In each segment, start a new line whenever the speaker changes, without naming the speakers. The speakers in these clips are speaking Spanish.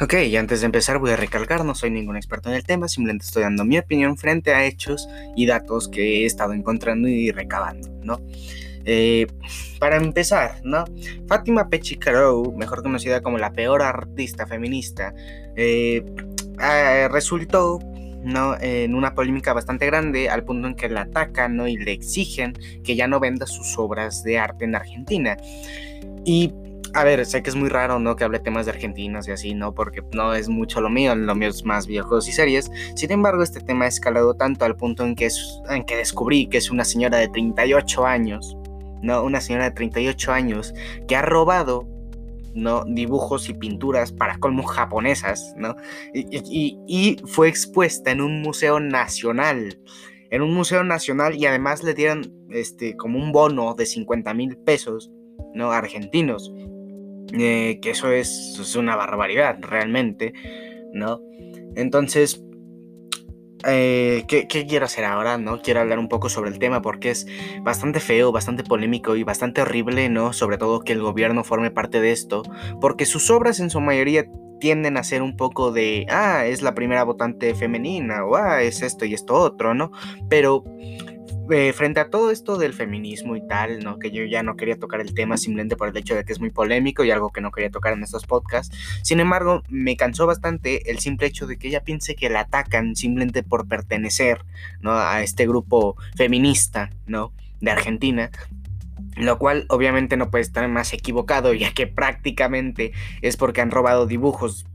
Ok, y antes de empezar voy a recalcar, no soy ningún experto en el tema, simplemente estoy dando mi opinión frente a hechos y datos que he estado encontrando y recabando, ¿no? Eh, para empezar, ¿no? Fátima Pechicarou, mejor conocida como la peor artista feminista, eh, eh, resultó ¿no? en una polémica bastante grande al punto en que la atacan ¿no? y le exigen que ya no venda sus obras de arte en Argentina. Y a ver, sé que es muy raro, ¿no? Que hable temas de argentinos y así, ¿no? Porque no es mucho lo mío, lo mío es más videojuegos y series. Sin embargo, este tema ha escalado tanto al punto en que, es, que descubrí que es una señora de 38 años, ¿no? Una señora de 38 años que ha robado dibujos y pinturas para colmo japonesas, ¿no? Y, y, fue expuesta en un museo nacional, en un museo nacional y además le dieron este, como un bono de 50 mil pesos, ¿no? Argentinos, que eso es, una barbaridad realmente, ¿no? Entonces, eh, ¿qué, quiero hacer ahora? ¿no? Quiero hablar un poco sobre el tema porque es bastante feo, bastante polémico y bastante horrible, ¿no? Sobre todo que el gobierno forme parte de esto, porque sus obras en su mayoría tienden a ser un poco de, ah, es la primera votante femenina, o ah, es esto y esto otro, ¿no? Pero eh, frente a todo esto del feminismo y tal, ¿no? Que yo ya no quería tocar el tema simplemente por el hecho de que es muy polémico y algo que no quería tocar en estos podcasts. Sin embargo, me cansó bastante el simple hecho de que ella piense que la atacan simplemente por pertenecer. A este grupo feminista, ¿no? De Argentina, lo cual obviamente no puede estar más equivocado, ya que prácticamente es porque han robado dibujos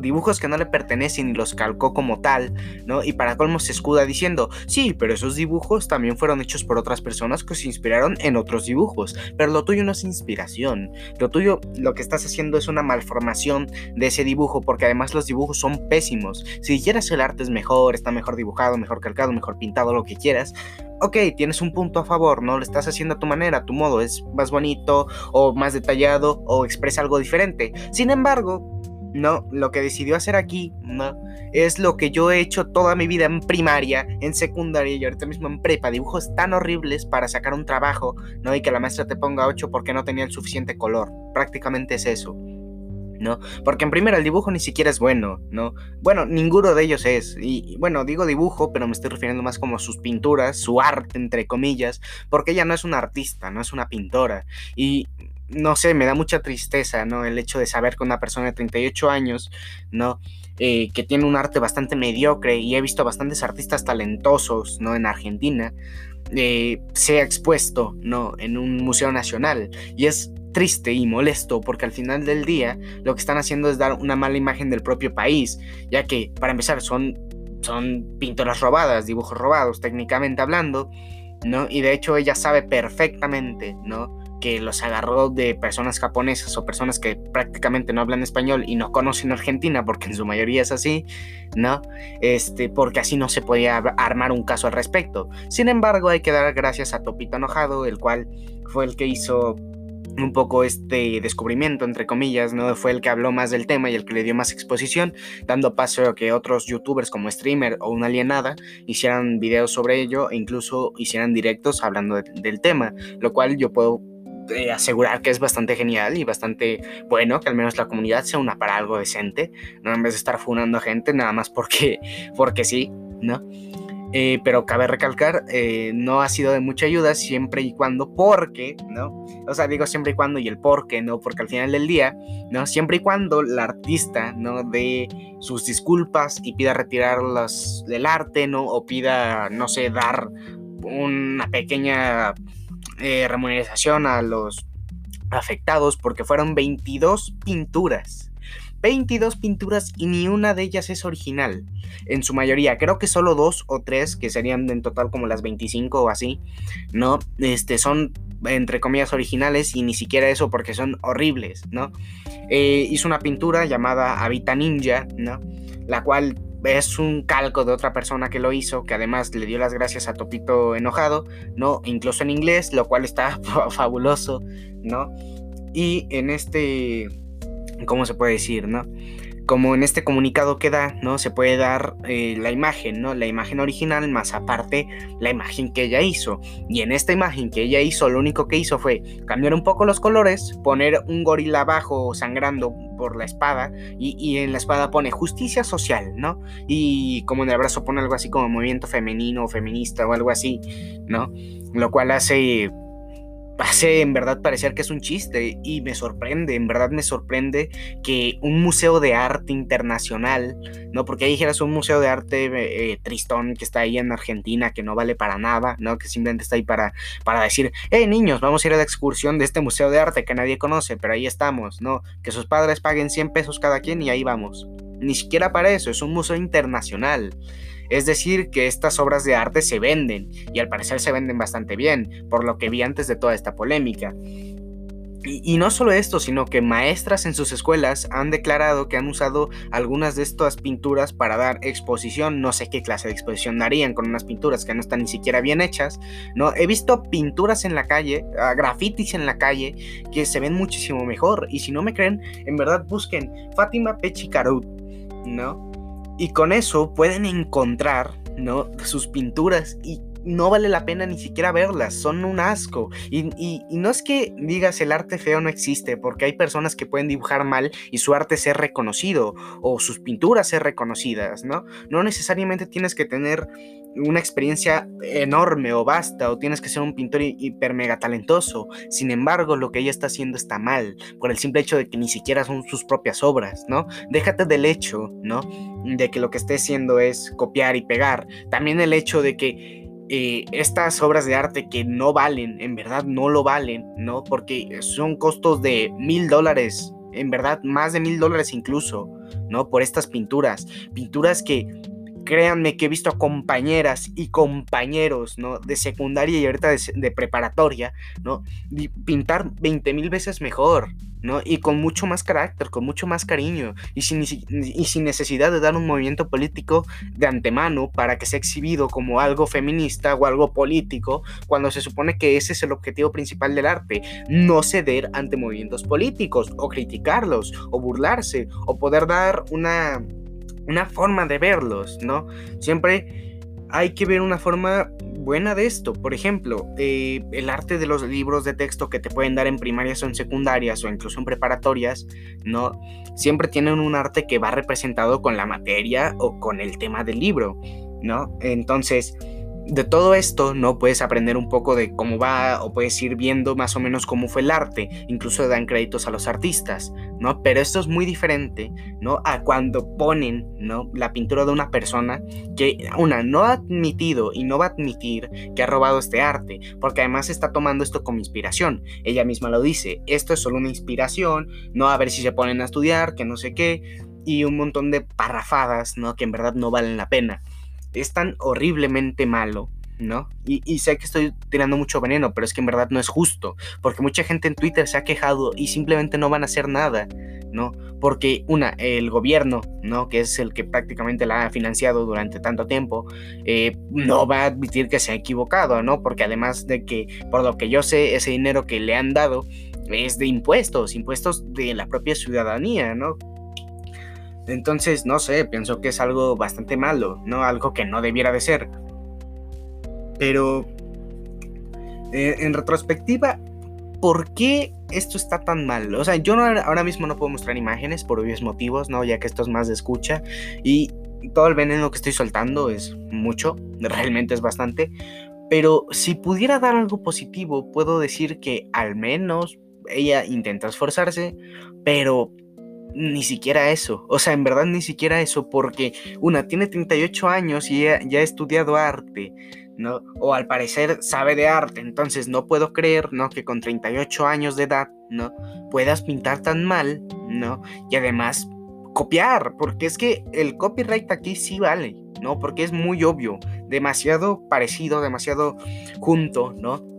dibujos que no le pertenecen y los calcó como tal, ¿no? Y para colmo se escuda diciendo, sí, pero esos dibujos también fueron hechos por otras personas que se inspiraron en otros dibujos, pero lo tuyo no es inspiración, lo tuyo lo que estás haciendo es una malformación de ese dibujo, porque además los dibujos son pésimos, si quieres el arte es mejor, está mejor dibujado, mejor calcado, mejor pintado, lo que quieras, ok, tienes un punto a favor, ¿no? Lo estás haciendo a tu manera, a tu modo, es más bonito o más detallado o expresa algo diferente. Sin embargo, no, lo que decidió hacer aquí, no, es lo que yo he hecho toda mi vida en primaria, en secundaria y ahorita mismo en prepa, dibujos tan horribles para sacar un trabajo, ¿no? Y que la maestra te ponga 8 porque no tenía el suficiente color. Prácticamente es eso. ¿no? Porque en primera el dibujo ni siquiera es bueno, ¿no? Bueno, ninguno de ellos es. Y, bueno, digo dibujo, pero me estoy refiriendo más como sus pinturas, su arte, entre comillas, porque ella no es una artista, no es una pintora. Y no sé, me da mucha tristeza, ¿no? El hecho de saber que una persona de 38 años, ¿no? Eh, que tiene un arte bastante mediocre y he visto bastantes artistas talentosos, ¿no? En Argentina, eh, se ha expuesto, ¿no? En un museo nacional. Y es triste y molesto porque al final del día lo que están haciendo es dar una mala imagen del propio país, ya que, para empezar, son, son pinturas robadas, dibujos robados, técnicamente hablando, ¿no? Y de hecho ella sabe perfectamente, ¿no? Que los agarró de personas japonesas o personas que prácticamente no hablan español y no conocen Argentina, porque en su mayoría es así, ¿no? Este, porque así no se podía armar un caso al respecto. Sin embargo, hay que dar gracias a Topito Enojado, el cual fue el que hizo un poco este descubrimiento, entre comillas, ¿no? Fue el que habló más del tema y el que le dio más exposición, dando paso a que otros youtubers como Streamer o Una Alienada hicieran videos sobre ello e incluso hicieran directos hablando del tema, lo cual yo puedo asegurar que es bastante genial y bastante bueno que al menos la comunidad se una para algo decente, no en vez de estar funando a gente nada más porque, porque sí, ¿no? Eh, pero cabe recalcar, eh, no ha sido de mucha ayuda siempre y cuando, porque, ¿no? O sea, digo siempre y cuando y el por qué, ¿no? Porque al final del día, ¿no? Siempre y cuando la artista, ¿no? De sus disculpas y pida retirar del arte, ¿no? O pida, no sé, dar una pequeña eh, remuneración a los afectados porque fueron 22 pinturas. 22 pinturas y ni una de ellas es original. En su mayoría, creo que solo dos o tres, que serían en total como las 25 o así, ¿no? Este, son entre comillas originales y ni siquiera eso porque son horribles, ¿no? Eh, hizo una pintura llamada Habita Ninja, ¿no? La cual es un calco de otra persona que lo hizo, que además le dio las gracias a Topito enojado, ¿no? Incluso en inglés, lo cual está fabuloso, ¿no? Y en este, ¿cómo se puede decir, no? Como en este comunicado que da, ¿no? Se puede dar eh, la imagen, ¿no? La imagen original más aparte la imagen que ella hizo. Y en esta imagen que ella hizo, lo único que hizo fue cambiar un poco los colores, poner un gorila abajo sangrando por la espada y, y en la espada pone justicia social, ¿no? Y como en el brazo pone algo así como movimiento femenino o feminista o algo así, ¿no? Lo cual hace hace en verdad parecer que es un chiste y me sorprende, en verdad me sorprende que un museo de arte internacional, ¿no? Porque ahí dijeras un museo de arte eh, tristón que está ahí en Argentina, que no vale para nada, ¿no? Que simplemente está ahí para, para decir, hey niños, vamos a ir a la excursión de este museo de arte que nadie conoce, pero ahí estamos, ¿no? Que sus padres paguen 100 pesos cada quien y ahí vamos. Ni siquiera para eso, es un museo internacional. Es decir, que estas obras de arte se venden, y al parecer se venden bastante bien, por lo que vi antes de toda esta polémica. Y, no solo esto, sino que maestras en sus escuelas han declarado que han usado algunas de estas pinturas para dar exposición. No sé qué clase de exposición darían con unas pinturas que no están ni siquiera bien hechas. ¿no? He visto pinturas en la calle, ah, grafitis en la calle, que se ven muchísimo mejor. Y si no me creen, en verdad busquen Fátima Pechicarut, ¿no? Y con eso pueden encontrar, ¿no? Sus pinturas y no vale la pena ni siquiera verlas, son un asco. Y, no es que digas el arte feo no existe, porque hay personas que pueden dibujar mal y su arte ser reconocido, o sus pinturas ser reconocidas, ¿no? No necesariamente tienes que tener una experiencia enorme o vasta o tienes que ser un pintor hiper mega talentoso. Sin embargo, lo que ella está haciendo está mal por el simple hecho de que ni siquiera son sus propias obras, ¿no? Déjate del hecho, ¿no? De que lo que esté haciendo es copiar y pegar. También el hecho de que eh, estas obras de arte que no valen, en verdad no lo valen, ¿no? Porque son costos de mil dólares, en verdad más de mil dólares incluso, ¿no? Por estas pinturas. Pinturas que créanme que he visto a compañeras y compañeros, ¿no? De secundaria y ahorita de, preparatoria, ¿no? Pintar 20 mil veces mejor, ¿no? Y con mucho más carácter, con mucho más cariño, y sin, y sin necesidad de dar un movimiento político de antemano para que sea exhibido como algo feminista o algo político, cuando se supone que ese es el objetivo principal del arte, no ceder ante movimientos políticos, o criticarlos, o burlarse, o poder dar una una forma de verlos, ¿no? Siempre hay que ver una forma buena de esto. Por ejemplo, eh, el arte de los libros de texto que te pueden dar en primarias o en secundarias o incluso en preparatorias, ¿no? Siempre tienen un arte que va representado con la materia o con el tema del libro, ¿no? Entonces, de todo esto, ¿no? Puedes aprender un poco de cómo va o puedes ir viendo más o menos cómo fue el arte, incluso dan créditos a los artistas, ¿no? Pero esto es muy diferente, ¿no? A cuando ponen, ¿no? La pintura de una persona que, una, no ha admitido y no va a admitir que ha robado este arte, porque además está tomando esto como inspiración. Ella misma lo dice, esto es solo una inspiración, no a ver si se ponen a estudiar, que no sé qué, y un montón de parrafadas, ¿no? Que en verdad no valen la pena es tan horriblemente malo, ¿no? Y, sé que estoy tirando mucho veneno, pero es que en verdad no es justo, porque mucha gente en Twitter se ha quejado y simplemente no van a hacer nada, ¿no? Porque una, el gobierno, ¿no? Que es el que prácticamente la ha financiado durante tanto tiempo, eh, no va a admitir que se ha equivocado, ¿no? Porque además de que, por lo que yo sé, ese dinero que le han dado es de impuestos, impuestos de la propia ciudadanía, ¿no? Entonces, no sé, pienso que es algo bastante malo, ¿no? Algo que no debiera de ser. Pero, eh, en retrospectiva, ¿por qué esto está tan mal? O sea, yo ahora mismo no puedo mostrar imágenes por obvios motivos, ¿no? Ya que esto es más de escucha. Y todo el veneno que estoy soltando es mucho, realmente es bastante. Pero si pudiera dar algo positivo, puedo decir que al menos ella intenta esforzarse, pero ni siquiera eso. O sea, en verdad ni siquiera eso, porque una tiene 38 años y ya, ha estudiado arte, ¿no? O al parecer sabe de arte, entonces no puedo creer, ¿no? Que con 38 años de edad, ¿no? Puedas pintar tan mal, ¿no? Y además copiar, porque es que el copyright aquí sí vale, ¿no? Porque es muy obvio, demasiado parecido, demasiado junto, ¿no?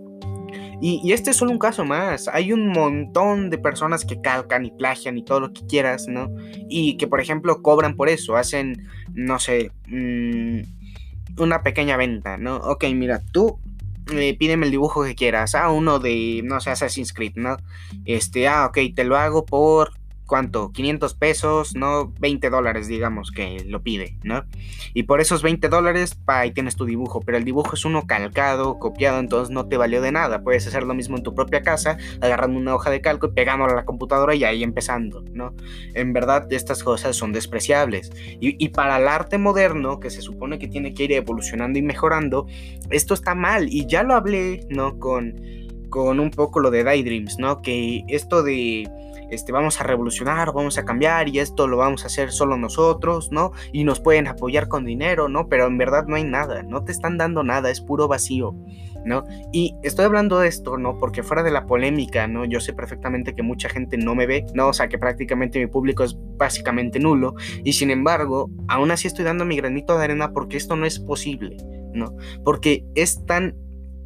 Y, este es solo un caso más. Hay un montón de personas que calcan y plagian y todo lo que quieras, ¿no? Y que, por ejemplo, cobran por eso. Hacen, no sé, mm, una pequeña venta, ¿no? Ok, mira, tú eh, pídeme el dibujo que quieras. Ah, uno de, no sé, Assassin's Creed, ¿no? Este, ah, ok, te lo hago por ¿cuánto? 500 pesos, ¿no? 20 dólares, digamos, que lo pide, ¿no? Y por esos 20 dólares, pa, ahí tienes tu dibujo, pero el dibujo es uno calcado, copiado, entonces no te valió de nada. Puedes hacer lo mismo en tu propia casa, agarrando una hoja de calco y pegándola a la computadora y ahí empezando, ¿no? En verdad, estas cosas son despreciables. Y, y para el arte moderno, que se supone que tiene que ir evolucionando y mejorando, esto está mal. Y ya lo hablé, ¿no? Con, con un poco lo de Daydreams, ¿no? Que esto de este, vamos a revolucionar, vamos a cambiar y esto lo vamos a hacer solo nosotros, ¿no? Y nos pueden apoyar con dinero, ¿no? Pero en verdad no hay nada, no te están dando nada, es puro vacío, ¿no? Y estoy hablando de esto, ¿no? Porque fuera de la polémica, ¿no? Yo sé perfectamente que mucha gente no me ve, ¿no? O sea, que prácticamente mi público es básicamente nulo y sin embargo, aún así estoy dando mi granito de arena porque esto no es posible, ¿no? Porque es tan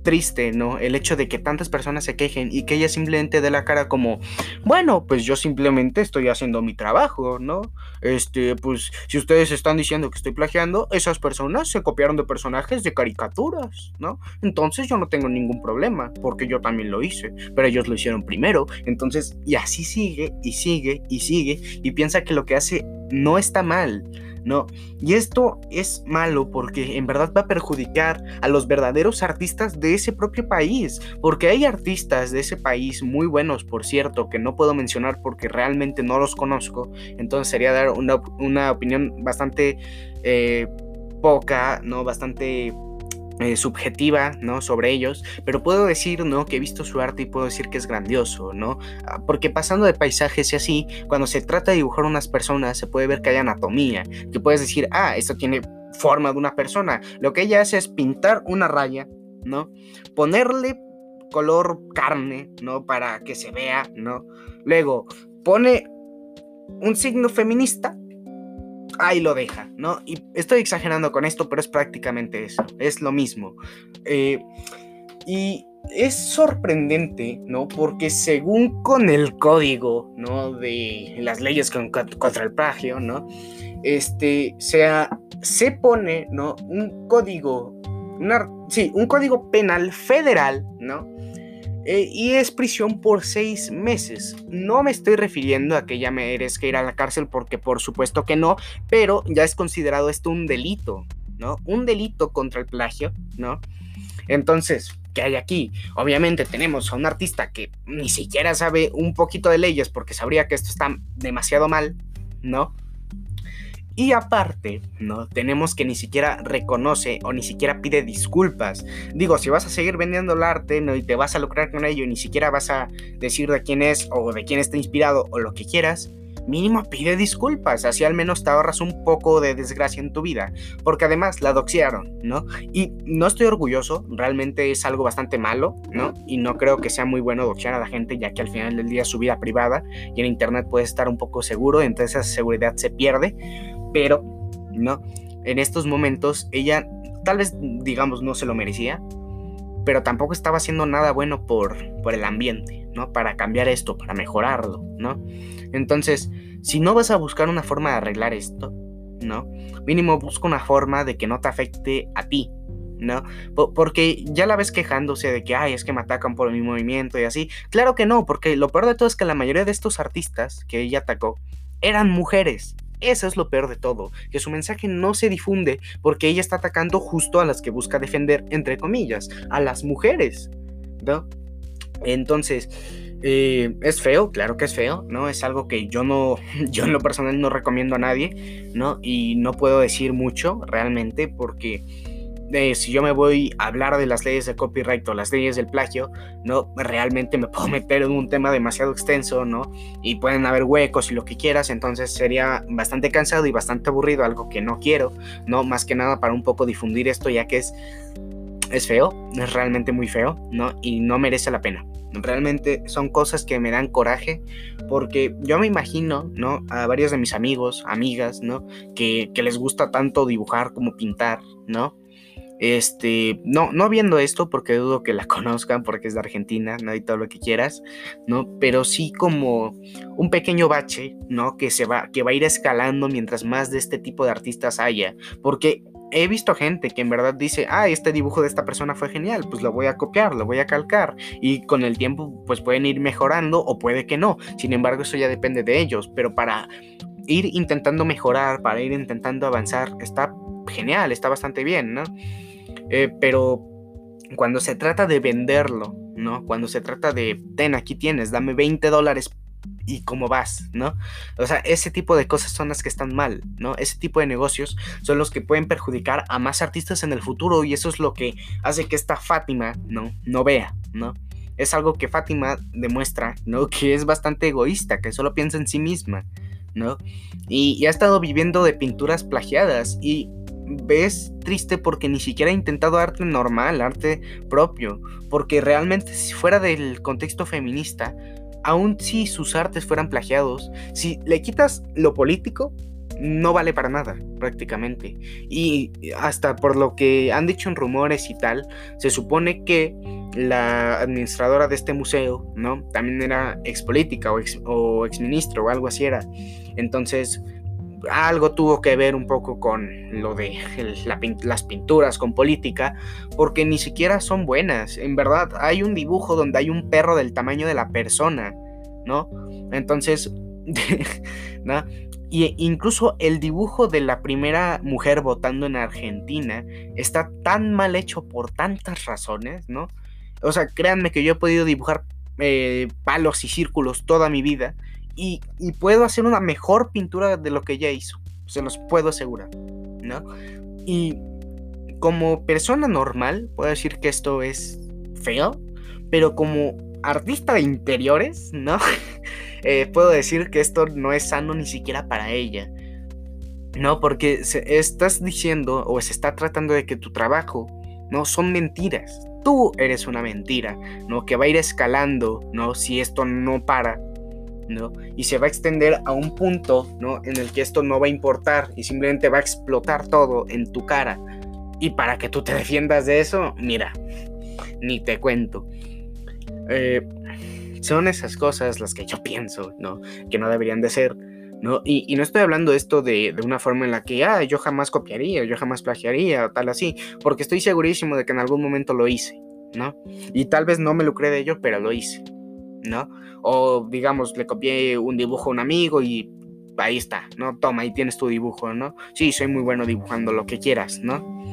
triste, ¿no? El hecho de que tantas personas se quejen y que ella simplemente dé la cara como, bueno, pues yo simplemente estoy haciendo mi trabajo, ¿no? Este, pues si ustedes están diciendo que estoy plagiando, esas personas se copiaron de personajes de caricaturas, ¿no? Entonces yo no tengo ningún problema, porque yo también lo hice, pero ellos lo hicieron primero, entonces, y así sigue, y sigue, y sigue, y piensa que lo que hace no está mal. ¿No? Y esto es malo porque en verdad va a perjudicar a los verdaderos artistas de ese propio país, porque hay artistas de ese país muy buenos, por cierto, que no puedo mencionar porque realmente no los conozco, entonces sería dar una, opinión bastante eh, poca, ¿no? Bastante eh, subjetiva, ¿no? Sobre ellos, pero puedo decir, ¿no? Que he visto su arte y puedo decir que es grandioso, ¿no? Ah, porque pasando de paisajes y así, cuando se trata de dibujar unas personas, se puede ver que hay anatomía, que puedes decir, ah, esto tiene forma de una persona. Lo que ella hace es pintar una raya, ¿no? Ponerle color carne, ¿no? Para que se vea, ¿no? Luego, pone un signo feminista ahí lo deja, ¿no? Y estoy exagerando con esto, pero es prácticamente eso, es lo mismo. Eh, y es sorprendente, ¿no? Porque según con el código, ¿no? De las leyes contra el plagio, ¿no? Este, sea, se pone, ¿no? Un código, una, sí, un código penal federal, ¿no? Eh, y es prisión por seis meses. No me estoy refiriendo a que ya merezca ir a la cárcel porque por supuesto que no, pero ya es considerado esto un delito, ¿no? Un delito contra el plagio, ¿no? Entonces, ¿qué hay aquí? Obviamente tenemos a un artista que ni siquiera sabe un poquito de leyes porque sabría que esto está demasiado mal, ¿no? Y aparte, ¿no? Tenemos que ni siquiera reconoce o ni siquiera pide disculpas. Digo, si vas a seguir vendiendo el arte, ¿no? Y te vas a lucrar con ello ni siquiera vas a decir de quién es o de quién está inspirado o lo que quieras, mínimo pide disculpas, así al menos te ahorras un poco de desgracia en tu vida, porque además la doxearon, ¿no? Y no estoy orgulloso, realmente es algo bastante malo, ¿no? Y no creo que sea muy bueno doxear a la gente, ya que al final del día es su vida privada y en internet puede estar un poco seguro, entonces esa seguridad se pierde pero, ¿no? En estos momentos ella tal vez, digamos, no se lo merecía, pero tampoco estaba haciendo nada bueno por, por el ambiente, ¿no? Para cambiar esto, para mejorarlo, ¿no? Entonces, si no vas a buscar una forma de arreglar esto, ¿no? Mínimo busca una forma de que no te afecte a ti, ¿no? Porque ya la ves quejándose de que, ay, es que me atacan por mi movimiento y así. Claro que no, porque lo peor de todo es que la mayoría de estos artistas que ella atacó eran mujeres. Eso es lo peor de todo, que su mensaje no se difunde porque ella está atacando justo a las que busca defender, entre comillas, a las mujeres, ¿no? Entonces, eh, es feo, claro que es feo, ¿no? Es algo que yo no, yo en lo personal no recomiendo a nadie, ¿no? Y no puedo decir mucho realmente porque si yo me voy a hablar de las leyes de copyright o las leyes del plagio, no realmente me puedo meter en un tema demasiado extenso, ¿no? Y pueden haber huecos y lo que quieras, entonces sería bastante cansado y bastante aburrido, algo que no quiero, ¿no? Más que nada para un poco difundir esto, ya que es es feo, es realmente muy feo, ¿no? Y no merece la pena. Realmente son cosas que me dan coraje porque yo me imagino, ¿no? A varios de mis amigos, amigas, ¿no? Que, que les gusta tanto dibujar como pintar, ¿no? Este, no, no viendo esto porque dudo que la conozcan porque es de Argentina, ¿no? Todo lo que quieras, ¿no? Pero sí como un pequeño bache, ¿no? Que se va, que va a ir escalando mientras más de este tipo de artistas haya. Porque he visto gente que en verdad dice, ah, este dibujo de esta persona fue genial, pues lo voy a copiar, lo voy a calcar. Y con el tiempo, pues pueden ir mejorando o puede que no. Sin embargo, eso ya depende de ellos. Pero para ir intentando mejorar, para ir intentando avanzar, está genial, está bastante bien, ¿no? Eh, pero cuando se trata de venderlo, ¿no? Cuando se trata de, ten, aquí tienes, dame 20 dólares y cómo vas, ¿no? O sea, ese tipo de cosas son las que están mal, ¿no? Ese tipo de negocios son los que pueden perjudicar a más artistas en el futuro y eso es lo que hace que esta Fátima, ¿no? No vea, ¿no? Es algo que Fátima demuestra, ¿no? Que es bastante egoísta, que solo piensa en sí misma, ¿no? Y, y ha estado viviendo de pinturas plagiadas y ves triste porque ni siquiera ha intentado arte normal, arte propio, porque realmente si fuera del contexto feminista, aun si sus artes fueran plagiados, si le quitas lo político, no vale para nada, prácticamente. Y hasta por lo que han dicho en rumores y tal, se supone que la administradora de este museo, ¿no? También era expolítica o ex, o exministro o algo así era. Entonces, algo tuvo que ver un poco con lo de las pinturas, con política, porque ni siquiera son buenas. En verdad, hay un dibujo donde hay un perro del tamaño de la persona, ¿no? Entonces. Y incluso el dibujo de la primera mujer votando en Argentina está tan mal hecho por tantas razones, ¿no? O sea, créanme que yo he podido dibujar eh, palos y círculos toda mi vida y, puedo hacer una mejor pintura de lo que ella hizo. Se los puedo asegurar, ¿no? Y como persona normal, puedo decir que esto es feo, pero como artista de interiores, ¿no? Eh, puedo decir que esto no es sano ni siquiera para ella. No, porque estás diciendo o se está tratando de que tu trabajo no son mentiras. Tú eres una mentira, ¿no? Que va a ir escalando, ¿no? Si esto no para, ¿no? Y se va a extender a un punto, ¿no? En el que esto no va a importar y simplemente va a explotar todo en tu cara. Y para que tú te defiendas de eso, mira, ni te cuento. Eh, son esas cosas las que yo pienso, ¿no? Que no deberían de ser, ¿no? Y, no estoy hablando esto de, una forma en la que, ah, yo jamás copiaría, yo jamás plagiaría o tal así, porque estoy segurísimo de que en algún momento lo hice, ¿no? Y tal vez no me lucré de ello, pero lo hice, ¿no? O digamos, le copié un dibujo a un amigo y ahí está, ¿no? Toma, ahí tienes tu dibujo, ¿no? Sí, soy muy bueno dibujando lo que quieras, ¿no?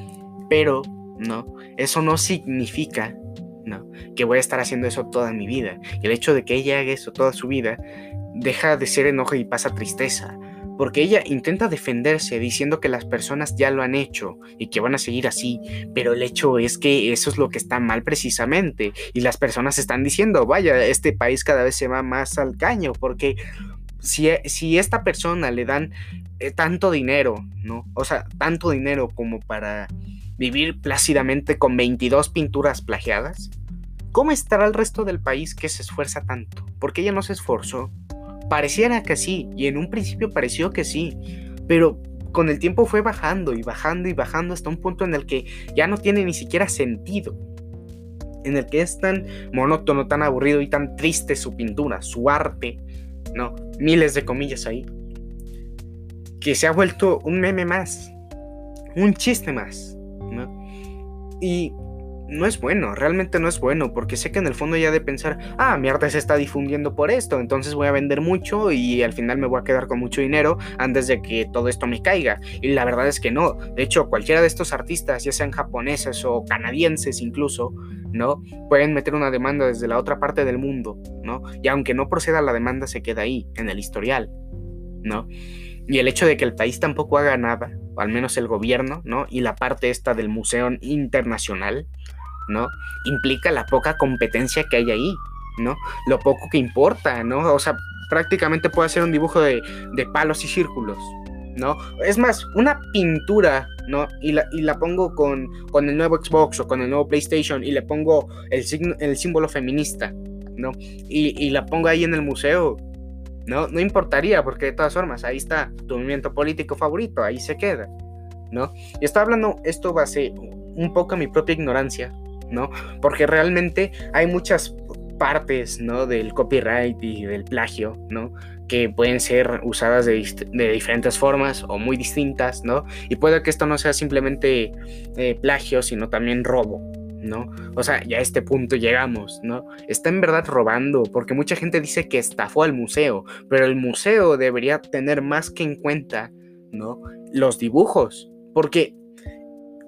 Pero, ¿no? Eso no significa, ¿no? Que voy a estar haciendo eso toda mi vida. El hecho de que ella haga eso toda su vida, deja de ser enojo y pasa tristeza porque ella intenta defenderse diciendo que las personas ya lo han hecho y que van a seguir así, pero el hecho es que eso es lo que está mal precisamente y las personas están diciendo, vaya, este país cada vez se va más al caño, porque si, si esta persona le dan eh, tanto dinero, ¿no? O sea, tanto dinero como para vivir plácidamente con 22 pinturas plagiadas, ¿cómo estará el resto del país que se esfuerza tanto? Porque ella no se esforzó. Pareciera que sí, y en un principio pareció que sí, pero con el tiempo fue bajando y bajando y bajando hasta un punto en el que ya no tiene ni siquiera sentido. En el que es tan monótono, tan aburrido y tan triste su pintura, su arte, ¿no? Miles de comillas ahí. Que se ha vuelto un meme más, un chiste más, ¿no? Y no es bueno, realmente no es bueno, porque sé que en el fondo ya de pensar, ah, mi arte se está difundiendo por esto, entonces voy a vender mucho y al final me voy a quedar con mucho dinero antes de que todo esto me caiga. Y la verdad es que no. De hecho, cualquiera de estos artistas, ya sean japoneses o canadienses incluso, ¿no? Pueden meter una demanda desde la otra parte del mundo, ¿no? Y aunque no proceda la demanda, se queda ahí, en el historial, ¿no? Y el hecho de que el país tampoco haga nada, o al menos el gobierno, ¿no? Y la parte esta del Museo Internacional, ¿no? Implica la poca competencia que hay ahí, ¿no? Lo poco que importa, ¿no? O sea, prácticamente puede hacer un dibujo de, palos y círculos, ¿no? Es más, una pintura, ¿no? Y la, y la pongo con, con, el nuevo Xbox o con el nuevo PlayStation y le pongo el, signo, el símbolo feminista, ¿no? Y, y, la pongo ahí en el museo, ¿no? No importaría, porque de todas formas, ahí está tu movimiento político favorito, ahí se queda, ¿no? Y está hablando esto base un poco a mi propia ignorancia, ¿no? Porque realmente hay muchas partes, ¿no? Del copyright y del plagio, ¿no? Que pueden ser usadas de, diferentes formas o muy distintas, ¿no? Y puede que esto no sea simplemente eh, plagio, sino también robo, ¿no? O sea, ya a este punto llegamos, ¿no? Está en verdad robando, porque mucha gente dice que estafó al museo, pero el museo debería tener más que en cuenta, ¿no? Los dibujos, porque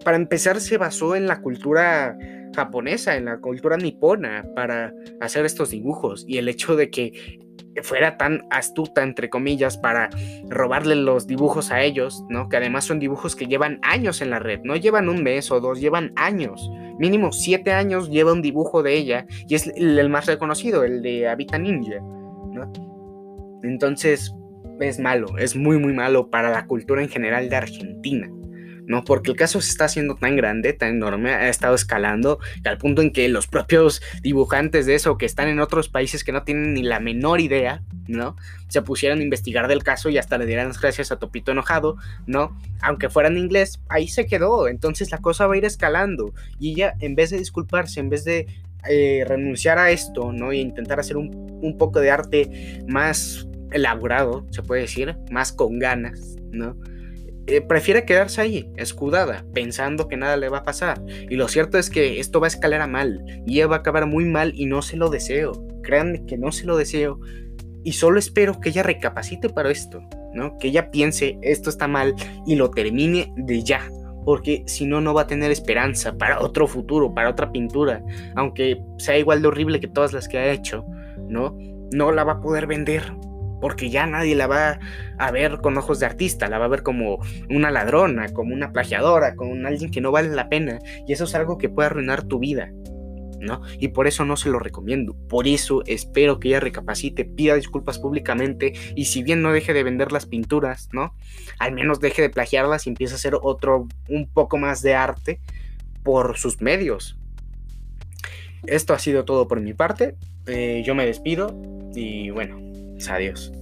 para empezar se basó en la cultura japonesa, en la cultura nipona, para hacer estos dibujos, y el hecho de que fuera tan astuta, entre comillas, para robarle los dibujos a ellos, ¿no? Que además son dibujos que llevan años en la red, no llevan un mes o dos, llevan años. Mínimo siete años lleva un dibujo de ella y es el, más reconocido, el de Habita Ninja, ¿no? Entonces es malo, es muy muy malo para la cultura en general de Argentina. ¿No? Porque el caso se está haciendo tan grande, tan enorme, ha estado escalando al punto en que los propios dibujantes de eso que están en otros países que no tienen ni la menor idea, ¿no? Se pusieron a investigar del caso y hasta le dieran las gracias a Topito enojado, ¿no? Aunque fuera en inglés, ahí se quedó, entonces la cosa va a ir escalando y ella en vez de disculparse, en vez de eh, renunciar a esto, ¿no? Y intentar hacer un, un poco de arte más elaborado, se puede decir, más con ganas, ¿no? Eh, prefiere quedarse ahí, escudada, pensando que nada le va a pasar. Y lo cierto es que esto va a escalar a mal, y ella va a acabar muy mal y no se lo deseo. Créanme que no se lo deseo. Y solo espero que ella recapacite para esto, ¿no? Que ella piense esto está mal y lo termine de ya. Porque si no, no va a tener esperanza para otro futuro, para otra pintura. Aunque sea igual de horrible que todas las que ha hecho, ¿no? No la va a poder vender porque ya nadie la va a ver con ojos de artista, la va a ver como una ladrona, como una plagiadora, como alguien que no vale la pena, y eso es algo que puede arruinar tu vida. ¿No? Y por eso no se lo recomiendo. Por eso espero que ella recapacite, pida disculpas públicamente y si bien no deje de vender las pinturas, ¿no? Al menos deje de plagiarlas y empiece a hacer otro, un poco más de arte por sus medios. Esto ha sido todo por mi parte. Eh, yo me despido y bueno, Adiós.